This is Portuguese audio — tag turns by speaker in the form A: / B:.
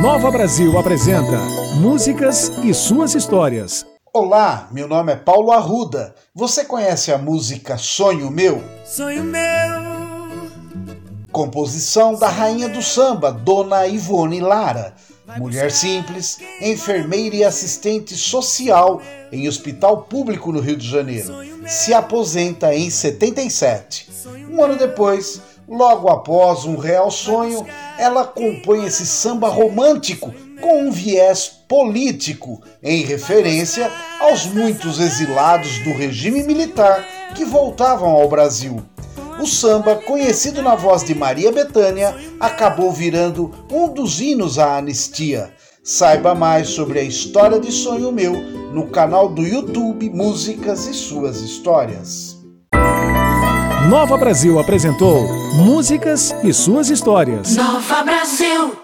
A: Nova Brasil apresenta Músicas e suas histórias.
B: Olá, meu nome é Paulo Arruda. Você conhece a música Sonho Meu?
C: Sonho meu.
B: Composição da rainha do samba, Dona Ivone Lara. Mulher simples, enfermeira e assistente social em hospital público no Rio de Janeiro. Se aposenta em 77. Um ano depois, logo após um real sonho, ela compõe esse samba romântico com um viés político, em referência aos muitos exilados do regime militar que voltavam ao Brasil. O samba, conhecido na voz de Maria Bethânia, acabou virando um dos hinos à anistia. Saiba mais sobre a história de Sonho Meu no canal do YouTube Músicas e Suas Histórias.
A: Nova Brasil apresentou Músicas e suas histórias.
C: Nova Brasil.